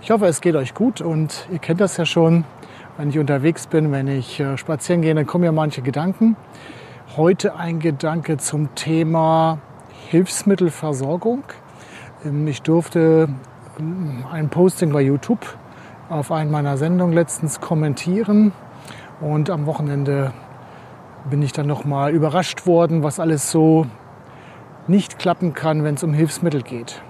ich hoffe, es geht euch gut und ihr kennt das ja schon. Wenn ich unterwegs bin, wenn ich äh, spazieren gehe, dann kommen ja manche Gedanken. Heute ein Gedanke zum Thema Hilfsmittelversorgung. Ähm, ich durfte ähm, ein Posting bei YouTube auf einen meiner Sendungen letztens kommentieren und am Wochenende bin ich dann noch mal überrascht worden, was alles so nicht klappen kann, wenn es um Hilfsmittel geht.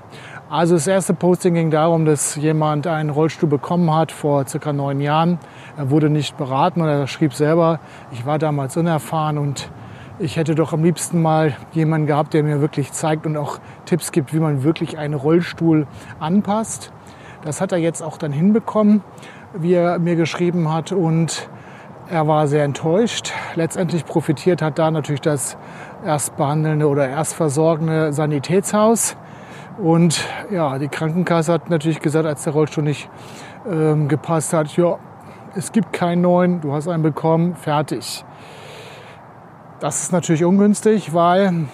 Also das erste Posting ging darum, dass jemand einen Rollstuhl bekommen hat vor circa neun Jahren. Er wurde nicht beraten und er schrieb selber, ich war damals unerfahren und ich hätte doch am liebsten mal jemanden gehabt, der mir wirklich zeigt und auch Tipps gibt, wie man wirklich einen Rollstuhl anpasst. Das hat er jetzt auch dann hinbekommen, wie er mir geschrieben hat und er war sehr enttäuscht. Letztendlich profitiert hat da natürlich das erstbehandelnde oder erstversorgende Sanitätshaus. Und ja, die Krankenkasse hat natürlich gesagt, als der Rollstuhl nicht ähm, gepasst hat, ja, es gibt keinen neuen, du hast einen bekommen, fertig. Das ist natürlich ungünstig, weil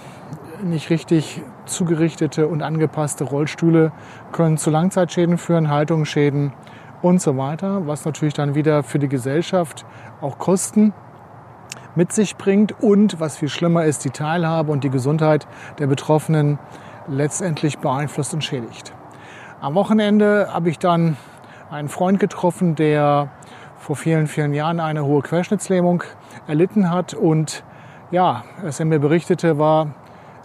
nicht richtig zugerichtete und angepasste Rollstühle können zu Langzeitschäden führen, Haltungsschäden und so weiter, was natürlich dann wieder für die Gesellschaft auch Kosten mit sich bringt und was viel schlimmer ist, die Teilhabe und die Gesundheit der Betroffenen letztendlich beeinflusst und schädigt. Am Wochenende habe ich dann einen Freund getroffen, der vor vielen, vielen Jahren eine hohe Querschnittslähmung erlitten hat. Und ja, was er mir berichtete, war,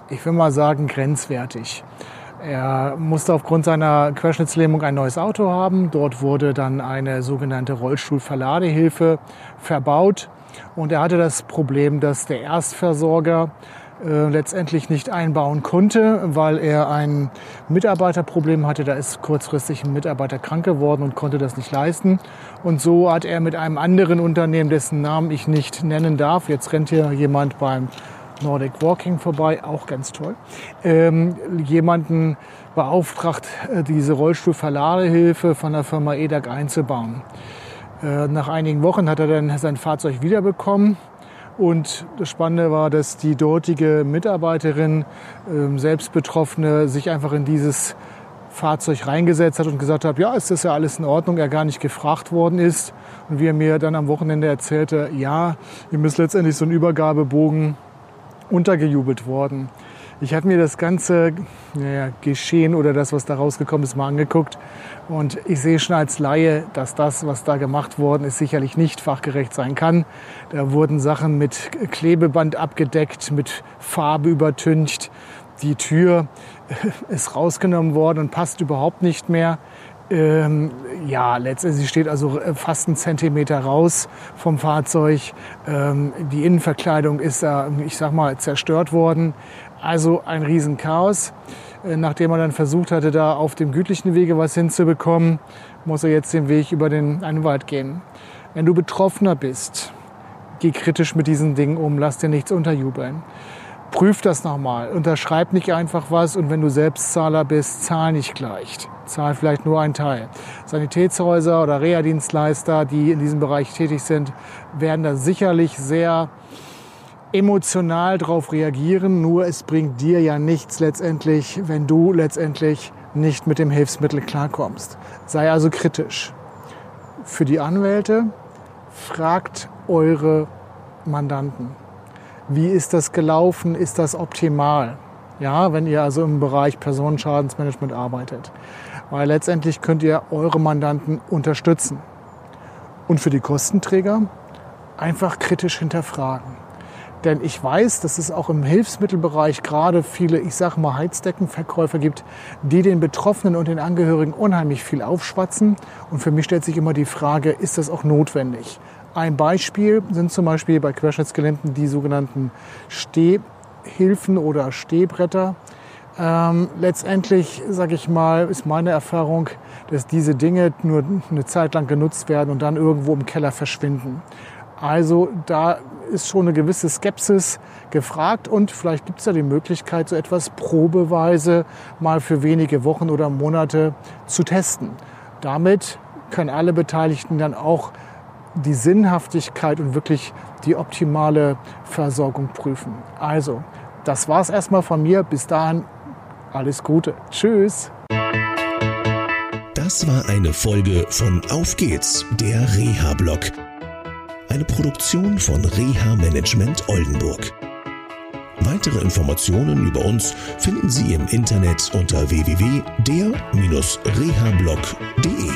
ich will mal sagen, grenzwertig. Er musste aufgrund seiner Querschnittslähmung ein neues Auto haben. Dort wurde dann eine sogenannte Rollstuhlverladehilfe verbaut. Und er hatte das Problem, dass der Erstversorger äh, letztendlich nicht einbauen konnte, weil er ein Mitarbeiterproblem hatte. Da ist kurzfristig ein Mitarbeiter krank geworden und konnte das nicht leisten. Und so hat er mit einem anderen Unternehmen, dessen Namen ich nicht nennen darf, jetzt rennt hier jemand beim Nordic Walking vorbei, auch ganz toll, ähm, jemanden beauftragt, äh, diese Rollstuhlverladehilfe von der Firma EDAG einzubauen. Äh, nach einigen Wochen hat er dann sein Fahrzeug wiederbekommen und das Spannende war, dass die dortige Mitarbeiterin, ähm, selbst Betroffene, sich einfach in dieses Fahrzeug reingesetzt hat und gesagt hat, ja, ist das ja alles in Ordnung, er gar nicht gefragt worden ist. Und wie er mir dann am Wochenende erzählte, ja, ihm ist letztendlich so ein Übergabebogen untergejubelt worden. Ich habe mir das ganze naja, Geschehen oder das, was da rausgekommen ist, mal angeguckt. Und ich sehe schon als Laie, dass das, was da gemacht worden ist, sicherlich nicht fachgerecht sein kann. Da wurden Sachen mit Klebeband abgedeckt, mit Farbe übertüncht. Die Tür ist rausgenommen worden und passt überhaupt nicht mehr. Ähm, ja, letztendlich steht also fast ein Zentimeter raus vom Fahrzeug. Ähm, die Innenverkleidung ist da, ich sag mal, zerstört worden. Also ein Riesenchaos. Äh, nachdem er dann versucht hatte, da auf dem gütlichen Wege was hinzubekommen, muss er jetzt den Weg über den einen Wald gehen. Wenn du Betroffener bist, geh kritisch mit diesen Dingen um, lass dir nichts unterjubeln. Prüf das nochmal, unterschreib nicht einfach was und wenn du Selbstzahler bist, zahl nicht gleich. Zahl vielleicht nur einen Teil. Sanitätshäuser oder Reha-Dienstleister, die in diesem Bereich tätig sind, werden da sicherlich sehr emotional darauf reagieren, nur es bringt dir ja nichts letztendlich, wenn du letztendlich nicht mit dem Hilfsmittel klarkommst. Sei also kritisch. Für die Anwälte fragt eure Mandanten. Wie ist das gelaufen? Ist das optimal? Ja, wenn ihr also im Bereich Personenschadensmanagement arbeitet. Weil letztendlich könnt ihr eure Mandanten unterstützen. Und für die Kostenträger einfach kritisch hinterfragen. Denn ich weiß, dass es auch im Hilfsmittelbereich gerade viele, ich sage mal, Heizdeckenverkäufer gibt, die den Betroffenen und den Angehörigen unheimlich viel aufschwatzen. Und für mich stellt sich immer die Frage, ist das auch notwendig? Ein Beispiel sind zum Beispiel bei Querschnittsgelähmten die sogenannten Stehhilfen oder Stehbretter. Ähm, letztendlich, sage ich mal, ist meine Erfahrung, dass diese Dinge nur eine Zeit lang genutzt werden und dann irgendwo im Keller verschwinden. Also da ist schon eine gewisse Skepsis gefragt und vielleicht gibt es ja die Möglichkeit, so etwas probeweise mal für wenige Wochen oder Monate zu testen. Damit können alle Beteiligten dann auch die Sinnhaftigkeit und wirklich die optimale Versorgung prüfen. Also, das war es erstmal von mir. Bis dahin, alles Gute. Tschüss. Das war eine Folge von Auf geht's, der Reha-Blog. Eine Produktion von Reha Management Oldenburg. Weitere Informationen über uns finden Sie im Internet unter www.der-rehablog.de.